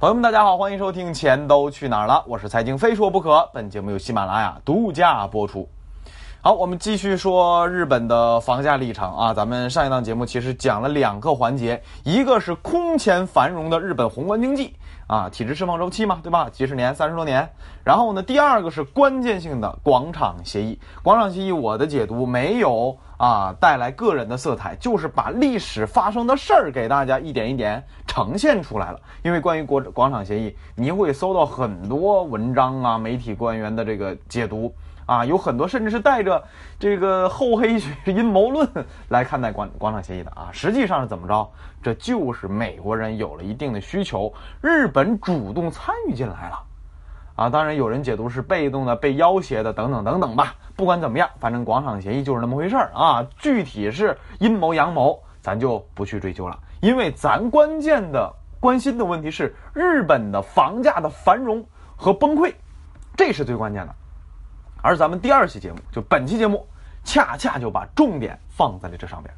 朋友们，大家好，欢迎收听《钱都去哪儿了》，我是财经非说不可。本节目由喜马拉雅独家播出。好，我们继续说日本的房价历程啊。咱们上一档节目其实讲了两个环节，一个是空前繁荣的日本宏观经济啊，体制释放周期嘛，对吧？几十年、三十多年。然后呢，第二个是关键性的广场协议。广场协议，我的解读没有啊带来个人的色彩，就是把历史发生的事儿给大家一点一点呈现出来了。因为关于国广场协议，你会搜到很多文章啊，媒体官员的这个解读。啊，有很多甚至是带着这个厚黑学阴谋论来看待广广场协议的啊，实际上是怎么着？这就是美国人有了一定的需求，日本主动参与进来了，啊，当然有人解读是被动的、被要挟的等等等等吧。不管怎么样，反正广场协议就是那么回事儿啊。具体是阴谋阳谋，咱就不去追究了，因为咱关键的关心的问题是日本的房价的繁荣和崩溃，这是最关键的。而咱们第二期节目，就本期节目，恰恰就把重点放在了这上边。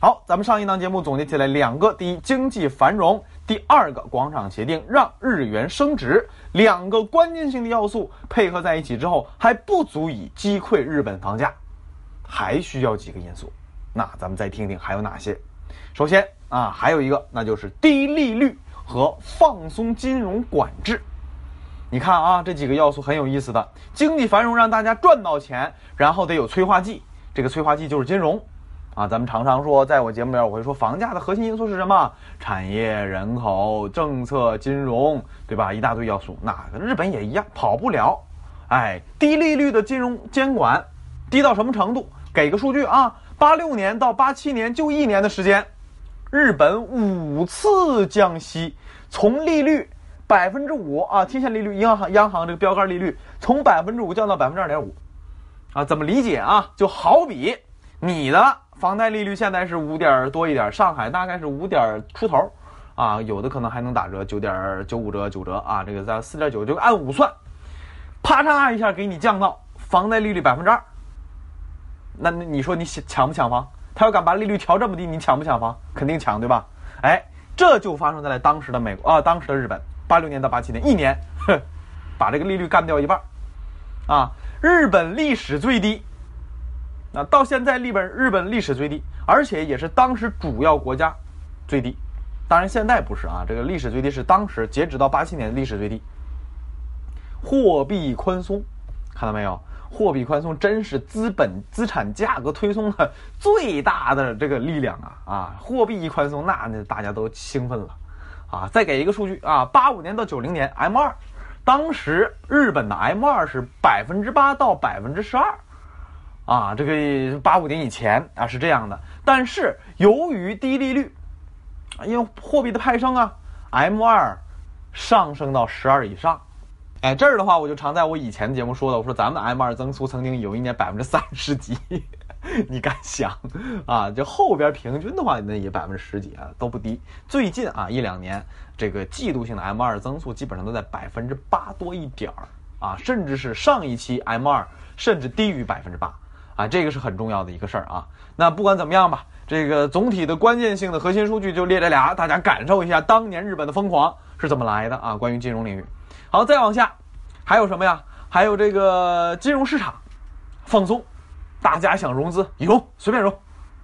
好，咱们上一档节目总结起来两个：第一，经济繁荣；第二个，广场协定让日元升值。两个关键性的要素？配合在一起之后，还不足以击溃日本房价，还需要几个因素。那咱们再听听还有哪些。首先啊，还有一个，那就是低利率和放松金融管制。你看啊，这几个？要素很有意思的。经济繁荣让大家赚到钱，然后得有催化剂，这个？催化剂就是金融，啊，咱们常常说，在我节目里我会说，房价的核心因素是什么？产业、人口、政策、金融，对吧？一大堆要素。那日本也一样，跑不了。哎，低利率的金融监管，低到什么程度？给个数据啊，八六年到八七年就一年的时间，日本五次降息，从利率。百分之五啊，贴现利率，银行央行这个标杆利率从百分之五降到百分之二点五，啊，怎么理解啊？就好比你的房贷利率现在是五点多一点，上海大概是五点出头，啊，有的可能还能打折，九点九五折九折啊，这个在四点九就按五算，啪嚓一下给你降到房贷利率百分之二，那你说你抢不抢房？他要敢把利率调这么低，你抢不抢房？肯定抢，对吧？哎，这就发生在了当时的美国啊，当时的日本。八六年到八七年，一年，哼，把这个利率干掉一半，啊，日本历史最低，那到现在日本日本历史最低，而且也是当时主要国家最低，当然现在不是啊，这个历史最低是当时截止到八七年历史最低。货币宽松，看到没有？货币宽松真是资本资产价格推送的最大的这个力量啊啊！货币一宽松，那那大家都兴奋了。啊，再给一个数据啊，八五年到九零年 M 二，当时日本的 M 二是百分之八到百分之十二，啊，这个八五年以前啊是这样的，但是由于低利率，因为货币的派生啊，M 二上升到十二以上，哎，这儿的话我就常在我以前的节目说的，我说咱们 M 二增速曾经有一年百分之三十几。你敢想啊？就后边平均的话，那也百分之十几啊，都不低。最近啊一两年，这个季度性的 M 二增速基本上都在百分之八多一点儿啊，甚至是上一期 M 二甚至低于百分之八啊，这个是很重要的一个事儿啊。那不管怎么样吧，这个总体的关键性的核心数据就列这俩，大家感受一下当年日本的疯狂是怎么来的啊？关于金融领域，好，再往下还有什么呀？还有这个金融市场放松。大家想融资，融随便融，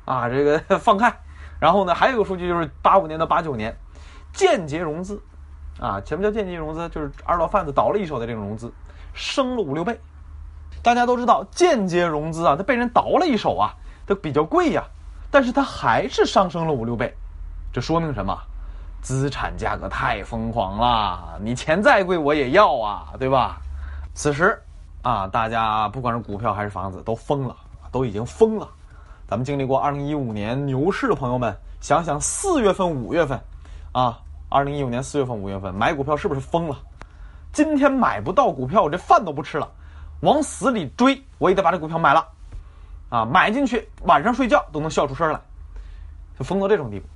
啊，这个 放开。然后呢，还有个数据就是八五年到八九年，间接融资，啊，什么叫间接融资？就是二道贩子倒了一手的这种融资，升了五六倍。大家都知道，间接融资啊，它被人倒了一手啊，它比较贵呀，但是它还是上升了五六倍，这说明什么？资产价格太疯狂了，你钱再贵我也要啊，对吧？此时。啊，大家不管是股票还是房子都疯了，都已经疯了。咱们经历过二零一五年牛市的朋友们，想想四月份、五月份，啊，二零一五年四月份、五月份买股票是不是疯了？今天买不到股票，我这饭都不吃了，往死里追，我也得把这股票买了。啊，买进去晚上睡觉都能笑出声来，就疯到这种地步。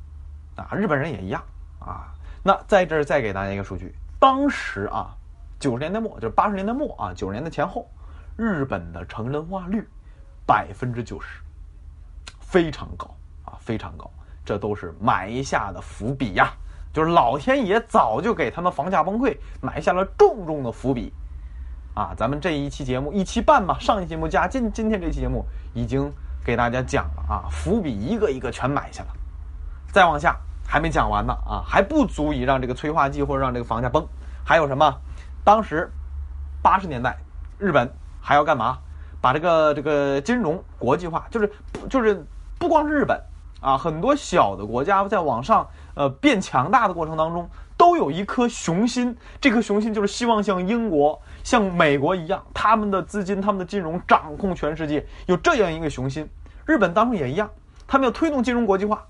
啊，日本人也一样。啊，那在这儿再给大家一个数据，当时啊。九十年代末就是八十年代末啊，九十年代前后，日本的成人化率百分之九十，非常高啊，非常高，这都是埋下的伏笔呀就是老天爷早就给他们房价崩溃埋下了重重的伏笔。啊，咱们这一期节目一期半吧，上一期节目加今今天这期节目已经给大家讲了啊，伏笔一个一个全埋下了。再往下还没讲完呢啊，还不足以让这个催化剂或者让这个房价崩。还有什么？当时八十年代日本还要干嘛？把这个这个金融国际化，就是就是不光是日本啊，很多小的国家在往上呃变强大的过程当中，都有一颗雄心。这颗雄心就是希望像英国、像美国一样，他们的资金、他们的金融掌控全世界，有这样一个雄心。日本当时也一样，他们要推动金融国际化。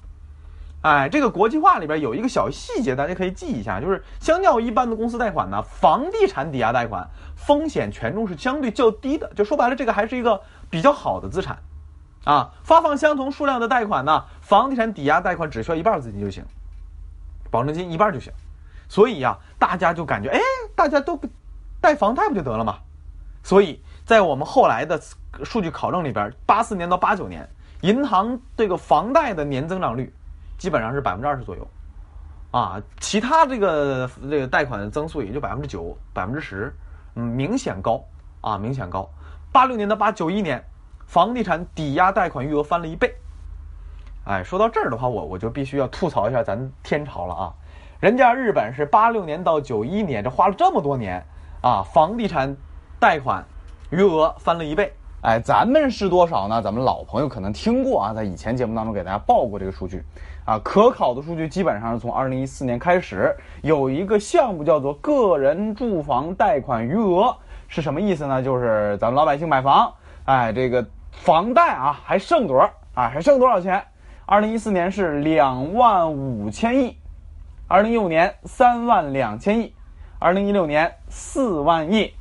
哎，这个国际化里边有一个小细节，大家可以记一下，就是相较一般的公司贷款呢，房地产抵押贷款风险权重是相对较低的。就说白了，这个还是一个比较好的资产，啊，发放相同数量的贷款呢，房地产抵押贷款只需要一半资金就行，保证金一半就行。所以呀，大家就感觉，哎，大家都贷房贷不就得了吗？所以在我们后来的数据考证里边，八四年到八九年，银行这个房贷的年增长率。基本上是百分之二十左右，啊，其他这个这个贷款的增速也就百分之九、百分之十，嗯，明显高啊，明显高。八六年到八九一年，房地产抵押贷款余额翻了一倍。哎，说到这儿的话，我我就必须要吐槽一下咱天朝了啊，人家日本是八六年到九一年，这花了这么多年啊，房地产贷款余额翻了一倍。哎，咱们是多少呢？咱们老朋友可能听过啊，在以前节目当中给大家报过这个数据。啊，可考的数据基本上是从二零一四年开始有一个项目叫做个人住房贷款余额，是什么意思呢？就是咱们老百姓买房，哎，这个房贷啊还剩多少啊？还剩多少钱？二零一四年是两万五千亿，二零一五年三万两千亿，二零一六年四万亿，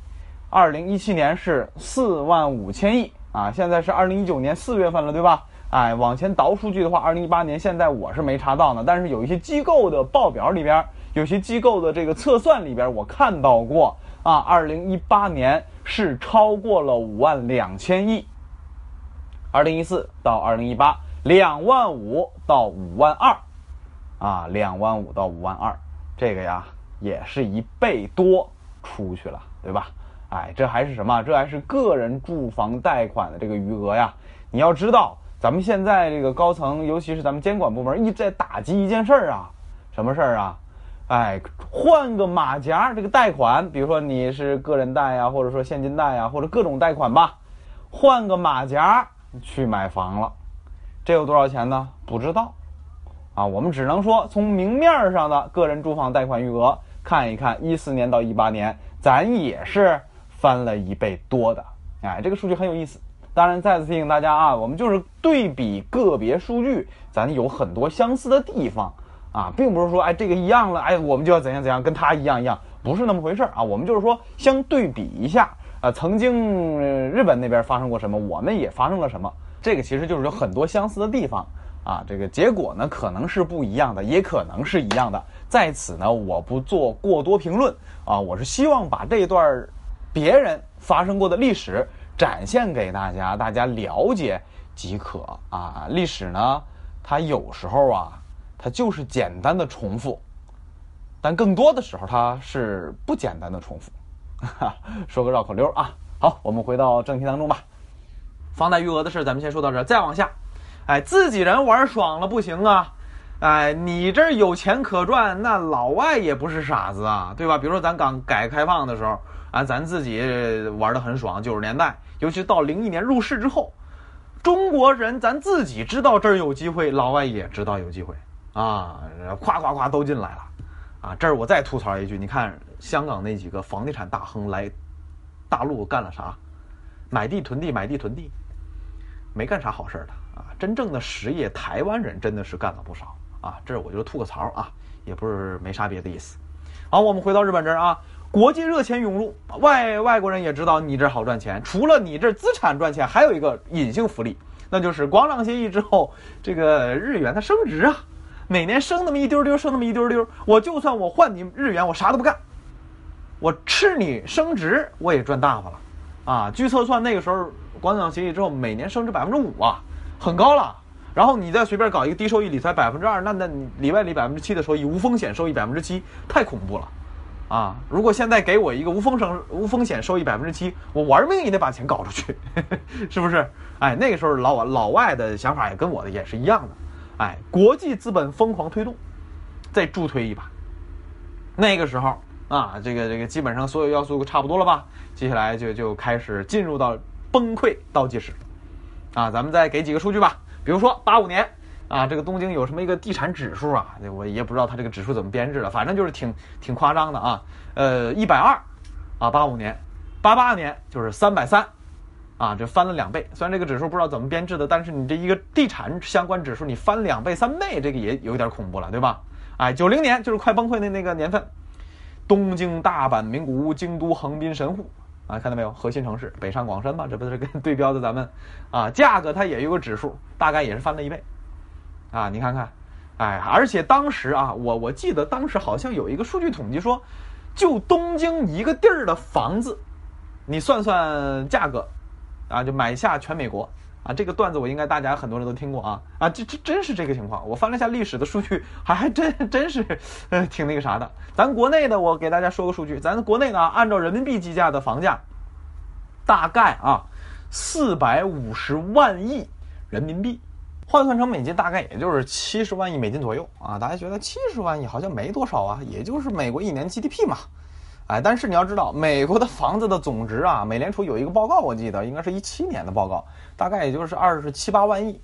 二零一七年是四万五千亿啊！现在是二零一九年四月份了，对吧？哎，往前倒数据的话，二零一八年现在我是没查到呢，但是有一些机构的报表里边，有些机构的这个测算里边，我看到过啊，二零一八年是超过了五万两千亿。二零一四到二零一八，两万五到五万二，啊，两万五到五万二，这个呀也是一倍多出去了，对吧？哎，这还是什么？这还是个人住房贷款的这个余额呀？你要知道。咱们现在这个高层，尤其是咱们监管部门，一直在打击一件事儿啊，什么事儿啊？哎，换个马甲，这个贷款，比如说你是个人贷呀，或者说现金贷呀，或者各种贷款吧，换个马甲去买房了，这有多少钱呢？不知道，啊，我们只能说从明面上的个人住房贷款余额看一看，一四年到一八年，咱也是翻了一倍多的，哎，这个数据很有意思。当然，再次提醒大家啊，我们就是对比个别数据，咱有很多相似的地方啊，并不是说哎这个一样了，哎我们就要怎样怎样，跟他一样一样，不是那么回事啊。我们就是说相对比一下啊，曾经日本那边发生过什么，我们也发生了什么，这个其实就是有很多相似的地方啊。这个结果呢可能是不一样的，也可能是一样的。在此呢，我不做过多评论啊，我是希望把这段别人发生过的历史。展现给大家，大家了解即可啊。历史呢，它有时候啊，它就是简单的重复，但更多的时候它是不简单的重复。说个绕口溜啊。好，我们回到正题当中吧。房贷余额的事咱们先说到这儿。再往下，哎，自己人玩爽了不行啊。哎，你这有钱可赚，那老外也不是傻子啊，对吧？比如说咱刚改革开放的时候啊，咱自己玩的很爽，九十年代。尤其到零一年入市之后，中国人咱自己知道这儿有机会，老外也知道有机会啊，夸夸夸都进来了啊！这儿我再吐槽一句，你看香港那几个房地产大亨来大陆干了啥？买地囤地，买地囤地，没干啥好事儿的啊！真正的实业，台湾人真的是干了不少啊！这我就吐个槽啊，也不是没啥别的意思。好，我们回到日本这儿啊。国际热钱涌入，外外国人也知道你这好赚钱。除了你这资产赚钱，还有一个隐性福利，那就是广场协议之后，这个日元它升值啊，每年升那么一丢丢，升那么一丢丢。我就算我换你日元，我啥都不干，我吃你升值，我也赚大发了，啊！据测算，那个时候广场协议之后，每年升值百分之五啊，很高了。然后你再随便搞一个低收益理财百分之二，那那你里外里百分之七的收益，无风险收益百分之七，太恐怖了，啊！如果现在给我一个无风险无风险收益百分之七，我玩命也得把钱搞出去，是不是？哎，那个时候老老外的想法也跟我的也是一样的，哎，国际资本疯狂推动，再助推一把，那个时候啊，这个这个基本上所有要素差不多了吧？接下来就就开始进入到崩溃倒计时，啊，咱们再给几个数据吧。比如说八五年啊，这个东京有什么一个地产指数啊？我也不知道它这个指数怎么编制的，反正就是挺挺夸张的啊。呃，一百二啊，八五年，八八年就是三百三啊，这翻了两倍。虽然这个指数不知道怎么编制的，但是你这一个地产相关指数你翻两倍三倍，这个也有点恐怖了，对吧？哎，九零年就是快崩溃的那个年份，东京、大阪、名古屋、京都、横滨、神户。啊，看到没有？核心城市北上广深嘛，这不是跟对标的咱们，啊，价格它也有个指数，大概也是翻了一倍，啊，你看看，哎，而且当时啊，我我记得当时好像有一个数据统计说，就东京一个地儿的房子，你算算价格，啊，就买下全美国，啊，这个段子我应该大家很多人都听过啊，啊，这这真是这个情况，我翻了一下历史的数据，还还真真是，呃，挺那个啥的。咱国内的，我给大家说个数据，咱国内呢，按照人民币计价的房价，大概啊四百五十万亿人民币，换算成美金大概也就是七十万亿美金左右啊。大家觉得七十万亿好像没多少啊，也就是美国一年 GDP 嘛。哎，但是你要知道，美国的房子的总值啊，美联储有一个报告，我记得应该是一七年的报告，大概也就是二十七八万亿。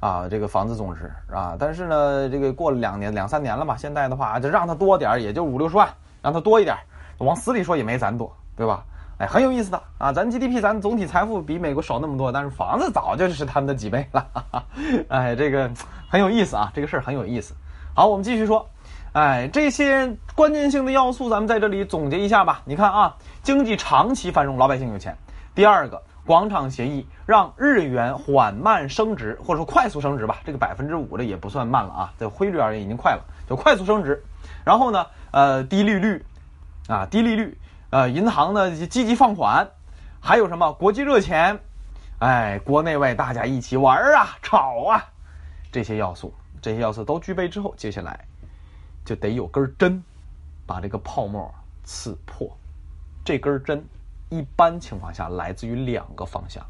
啊，这个房子总值啊，但是呢，这个过了两年两三年了嘛，现在的话就让它多点也就五六十万，让它多一点往死里说也没咱多，对吧？哎，很有意思的啊，咱 GDP 咱总体财富比美国少那么多，但是房子早就是他们的几倍了，哈 哈哎，这个很有意思啊，这个事儿很有意思。好，我们继续说，哎，这些关键性的要素咱们在这里总结一下吧。你看啊，经济长期繁荣，老百姓有钱。第二个。广场协议让日元缓慢升值，或者说快速升值吧，这个百分之五的也不算慢了啊，在汇率而言已经快了，就快速升值。然后呢，呃，低利率，啊，低利率，呃，银行呢积极放款，还有什么国际热钱，哎，国内外大家一起玩啊，炒啊，这些要素，这些要素都具备之后，接下来就得有根针，把这个泡沫刺破，这根针。一般情况下，来自于两个方向，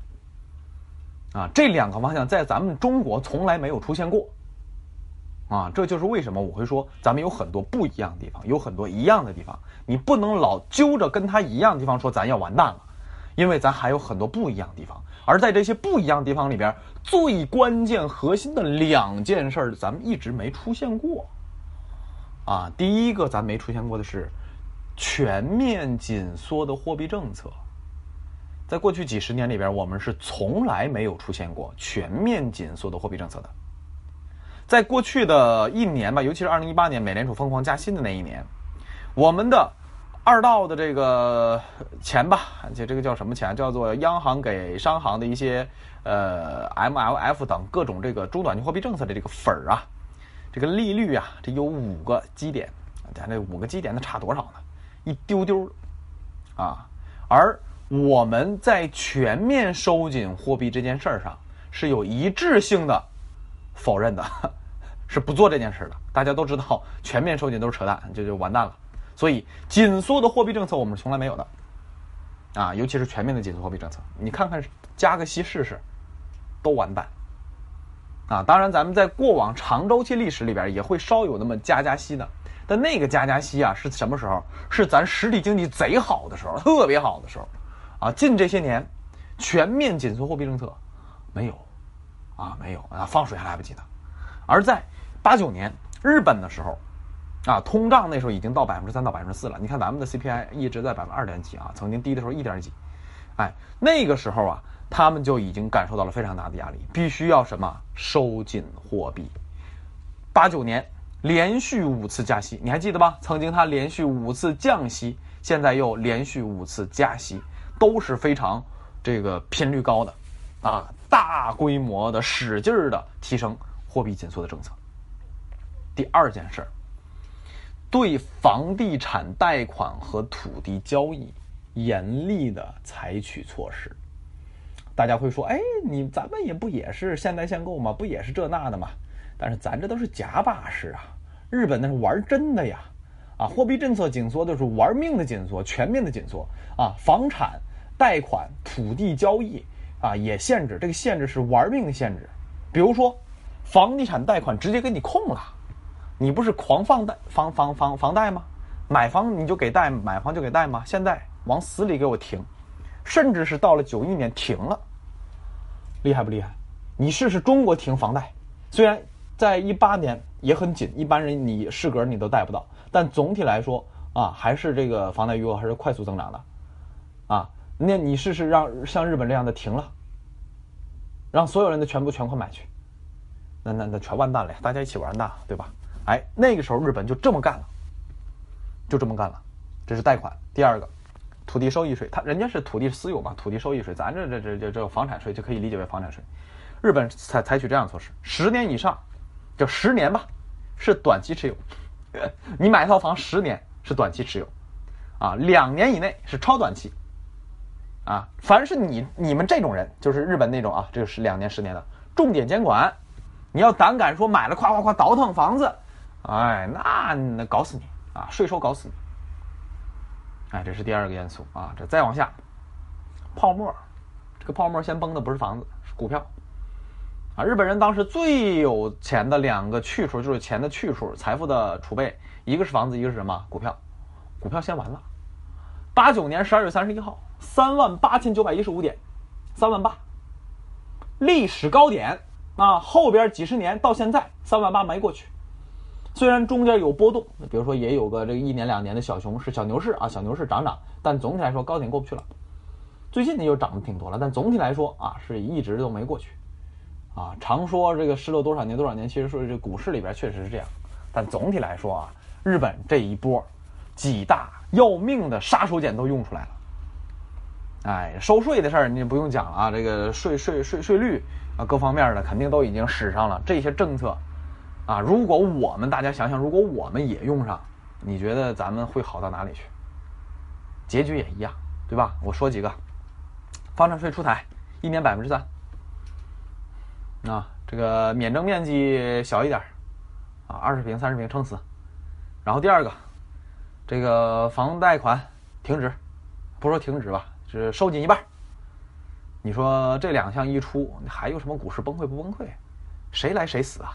啊，这两个方向在咱们中国从来没有出现过，啊，这就是为什么我会说咱们有很多不一样的地方，有很多一样的地方，你不能老揪着跟他一样的地方说咱要完蛋了，因为咱还有很多不一样的地方，而在这些不一样的地方里边，最关键核心的两件事儿，咱们一直没出现过，啊，第一个咱没出现过的是。全面紧缩的货币政策，在过去几十年里边，我们是从来没有出现过全面紧缩的货币政策的。在过去的一年吧，尤其是二零一八年美联储疯狂加息的那一年，我们的二道的这个钱吧，而且这个叫什么钱？叫做央行给商行的一些呃 MLF 等各种这个中短期货币政策的这个粉儿啊，这个利率啊，这有五个基点，咱这五个基点能差多少呢？一丢丢，啊，而我们在全面收紧货币这件事儿上是有一致性的否认的，是不做这件事的。大家都知道，全面收紧都是扯淡，就就完蛋了。所以，紧缩的货币政策我们从来没有的，啊，尤其是全面的紧缩货币政策，你看看加个息试试，都完蛋，啊，当然咱们在过往长周期历史里边也会稍有那么加加息的。但那个加加息啊，是什么时候？是咱实体经济贼好的时候，特别好的时候，啊，近这些年，全面紧缩货币政策，没有，啊，没有啊，放水还来不及呢。而在八九年日本的时候，啊，通胀那时候已经到百分之三到百分之四了。你看咱们的 CPI 一直在百分之二点几啊，曾经低的时候一点几，哎，那个时候啊，他们就已经感受到了非常大的压力，必须要什么收紧货币。八九年。连续五次加息，你还记得吧？曾经它连续五次降息，现在又连续五次加息，都是非常这个频率高的，啊，大规模的使劲儿的提升货币紧缩的政策。第二件事儿，对房地产贷款和土地交易严厉的采取措施。大家会说，哎，你咱们也不也是现代限购吗？不也是这那的吗？但是咱这都是假把式啊，日本那是玩真的呀，啊，货币政策紧缩都是玩命的紧缩，全面的紧缩啊，房产、贷款、土地交易啊也限制，这个限制是玩命的限制。比如说，房地产贷款直接给你控了，你不是狂放贷房房房房贷吗？买房你就给贷，买房就给贷吗？现在往死里给我停，甚至是到了九一年停了。厉害不厉害？你试试中国停房贷，虽然在一八年也很紧，一般人你适格你都贷不到，但总体来说啊，还是这个房贷余额还是快速增长的，啊，那你试试让像日本这样的停了，让所有人的全部全款买去，那那那全完蛋了呀，大家一起完蛋，对吧？哎，那个时候日本就这么干了，就这么干了，这是贷款。第二个。土地收益税，它人家是土地私有嘛，土地收益税，咱这这这这这房产税就可以理解为房产税。日本采采取这样措施，十年以上，就十年吧，是短期持有。你买一套房十年是短期持有，啊，两年以内是超短期。啊，凡是你你们这种人，就是日本那种啊，这个是两年十年的，重点监管。你要胆敢说买了夸夸夸倒腾房子，哎，那那搞死你啊，税收搞死你。哎，这是第二个因素啊。这再往下，泡沫，这个泡沫先崩的不是房子，是股票。啊，日本人当时最有钱的两个去处就是钱的去处，财富的储备，一个是房子，一个是什么？股票。股票先完了。八九年十二月三十一号，三万八千九百一十五点，三万八，历史高点啊！后边几十年到现在，三万八没过去。虽然中间有波动，比如说也有个这个一年两年的小熊市、小牛市啊，小牛市涨涨，但总体来说高点过不去了。最近呢又涨得挺多了，但总体来说啊是一直都没过去。啊，常说这个失落多少年多少年，其实说这股市里边确实是这样，但总体来说啊，日本这一波几大要命的杀手锏都用出来了。哎，收税的事儿你不用讲了啊，这个税税税税率啊各方面的肯定都已经使上了这些政策。啊，如果我们大家想想，如果我们也用上，你觉得咱们会好到哪里去？结局也一样，对吧？我说几个，房产税出台，一年百分之三，啊，这个免征面积小一点，啊，二十平、三十平撑死。然后第二个，这个房贷款停止，不说停止吧，是收紧一半。你说这两项一出，还有什么股市崩溃不崩溃？谁来谁死啊？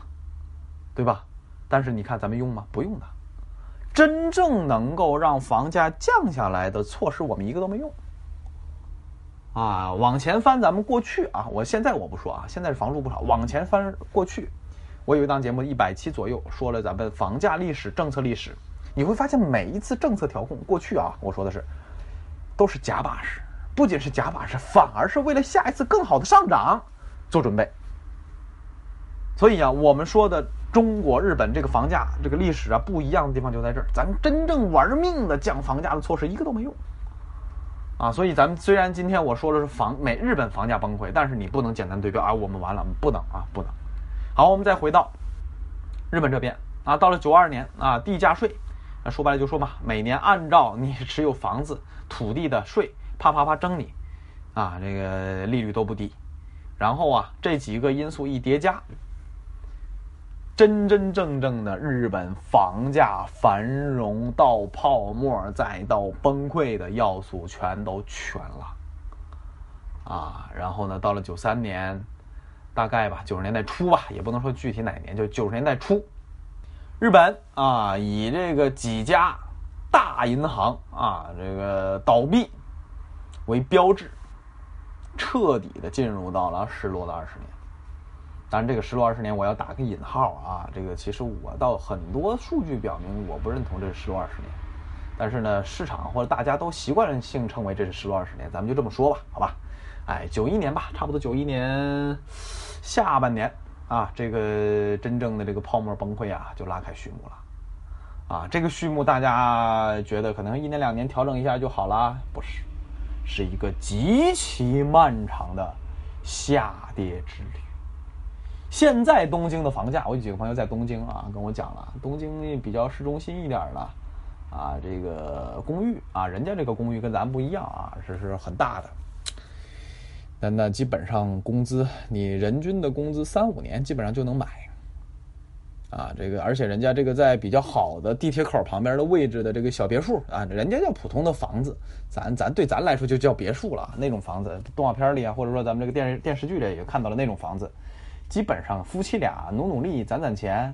对吧？但是你看咱们用吗？不用的。真正能够让房价降下来的措施，我们一个都没用。啊，往前翻咱们过去啊，我现在我不说啊，现在是房住不少。往前翻过去，我有一档节目一百期左右，说了咱们房价历史、政策历史。你会发现每一次政策调控过去啊，我说的是都是假把式，不仅是假把式，反而是为了下一次更好的上涨做准备。所以啊，我们说的。中国、日本这个房价这个历史啊不一样的地方就在这儿，咱真正玩命的降房价的措施一个都没用，啊，所以咱们虽然今天我说的是房美日本房价崩溃，但是你不能简单对标。啊，我们完了不能啊不能。好，我们再回到日本这边。啊，到了九二年啊，地价税，说白了就说嘛，每年按照你持有房子土地的税，啪啪啪征你，啊，这个利率都不低，然后啊这几个因素一叠加。真真正正的日本房价繁荣到泡沫再到崩溃的要素全都全了，啊，然后呢，到了九三年，大概吧，九十年代初吧，也不能说具体哪年，就九十年代初，日本啊，以这个几家大银行啊这个倒闭为标志，彻底的进入到了失落的二十年。当然，这个失落二十年，我要打个引号啊。这个其实我到很多数据表明，我不认同这是失落二十年。但是呢，市场或者大家都习惯性称为这是失落二十年，咱们就这么说吧，好吧？哎，九一年吧，差不多九一年下半年啊，这个真正的这个泡沫崩溃啊，就拉开序幕了。啊，这个序幕大家觉得可能一年两年调整一下就好了？不是，是一个极其漫长的下跌之旅。现在东京的房价，我有几个朋友在东京啊，跟我讲了，东京比较市中心一点的，啊，这个公寓啊，人家这个公寓跟咱不一样啊，这是很大的。那那基本上工资，你人均的工资三五年基本上就能买。啊，这个而且人家这个在比较好的地铁口旁边的位置的这个小别墅啊，人家叫普通的房子，咱咱对咱来说就叫别墅了。那种房子，动画片里啊，或者说咱们这个电视电视剧里也看到了那种房子，基本上夫妻俩努努力攒攒钱，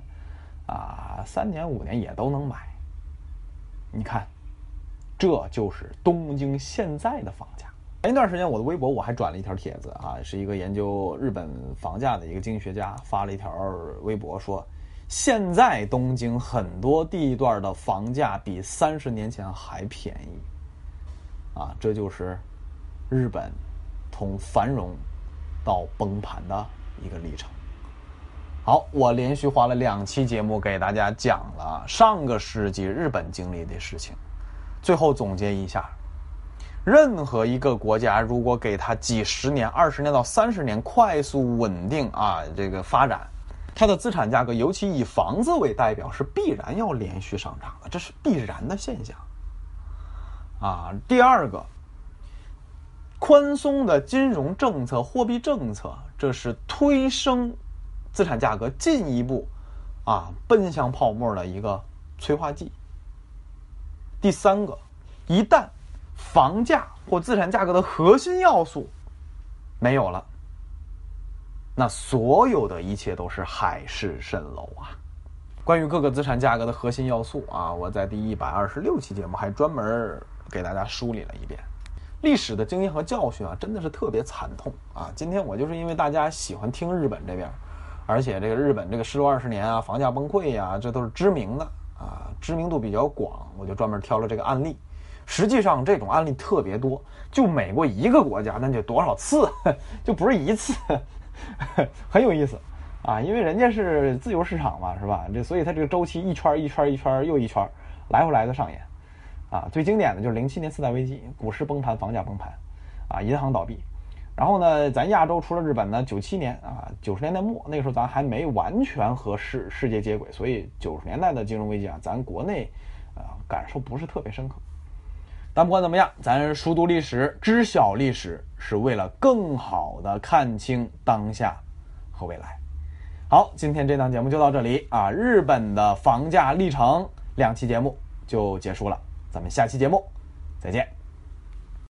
啊，三年五年也都能买。你看，这就是东京现在的房价。前一段时间我的微博我还转了一条帖子啊，是一个研究日本房价的一个经济学家发了一条微博说。现在东京很多地段的房价比三十年前还便宜，啊，这就是日本从繁荣到崩盘的一个历程。好，我连续花了两期节目给大家讲了上个世纪日本经历的事情，最后总结一下：任何一个国家如果给他几十年、二十年到三十年快速稳定啊这个发展。它的资产价格，尤其以房子为代表，是必然要连续上涨的，这是必然的现象。啊，第二个，宽松的金融政策、货币政策，这是推升资产价格进一步啊奔向泡沫的一个催化剂。第三个，一旦房价或资产价格的核心要素没有了。那所有的一切都是海市蜃楼啊！关于各个资产价格的核心要素啊，我在第一百二十六期节目还专门给大家梳理了一遍。历史的经验和教训啊，真的是特别惨痛啊！今天我就是因为大家喜欢听日本这边，而且这个日本这个失落二十年啊，房价崩溃呀，这都是知名的啊，知名度比较广，我就专门挑了这个案例。实际上这种案例特别多，就美国一个国家，那就多少次，就不是一次。很有意思，啊，因为人家是自由市场嘛，是吧？这所以它这个周期一圈一圈一圈又一圈，来回来的上演，啊，最经典的就是零七年次贷危机，股市崩盘，房价崩盘，啊，银行倒闭，然后呢，咱亚洲除了日本呢，九七年啊，九十年代末那个时候咱还没完全和世世界接轨，所以九十年代的金融危机啊，咱国内啊感受不是特别深刻。但不管怎么样，咱熟读历史、知晓历史，是为了更好的看清当下和未来。好，今天这档节目就到这里啊！日本的房价历程两期节目就结束了，咱们下期节目再见。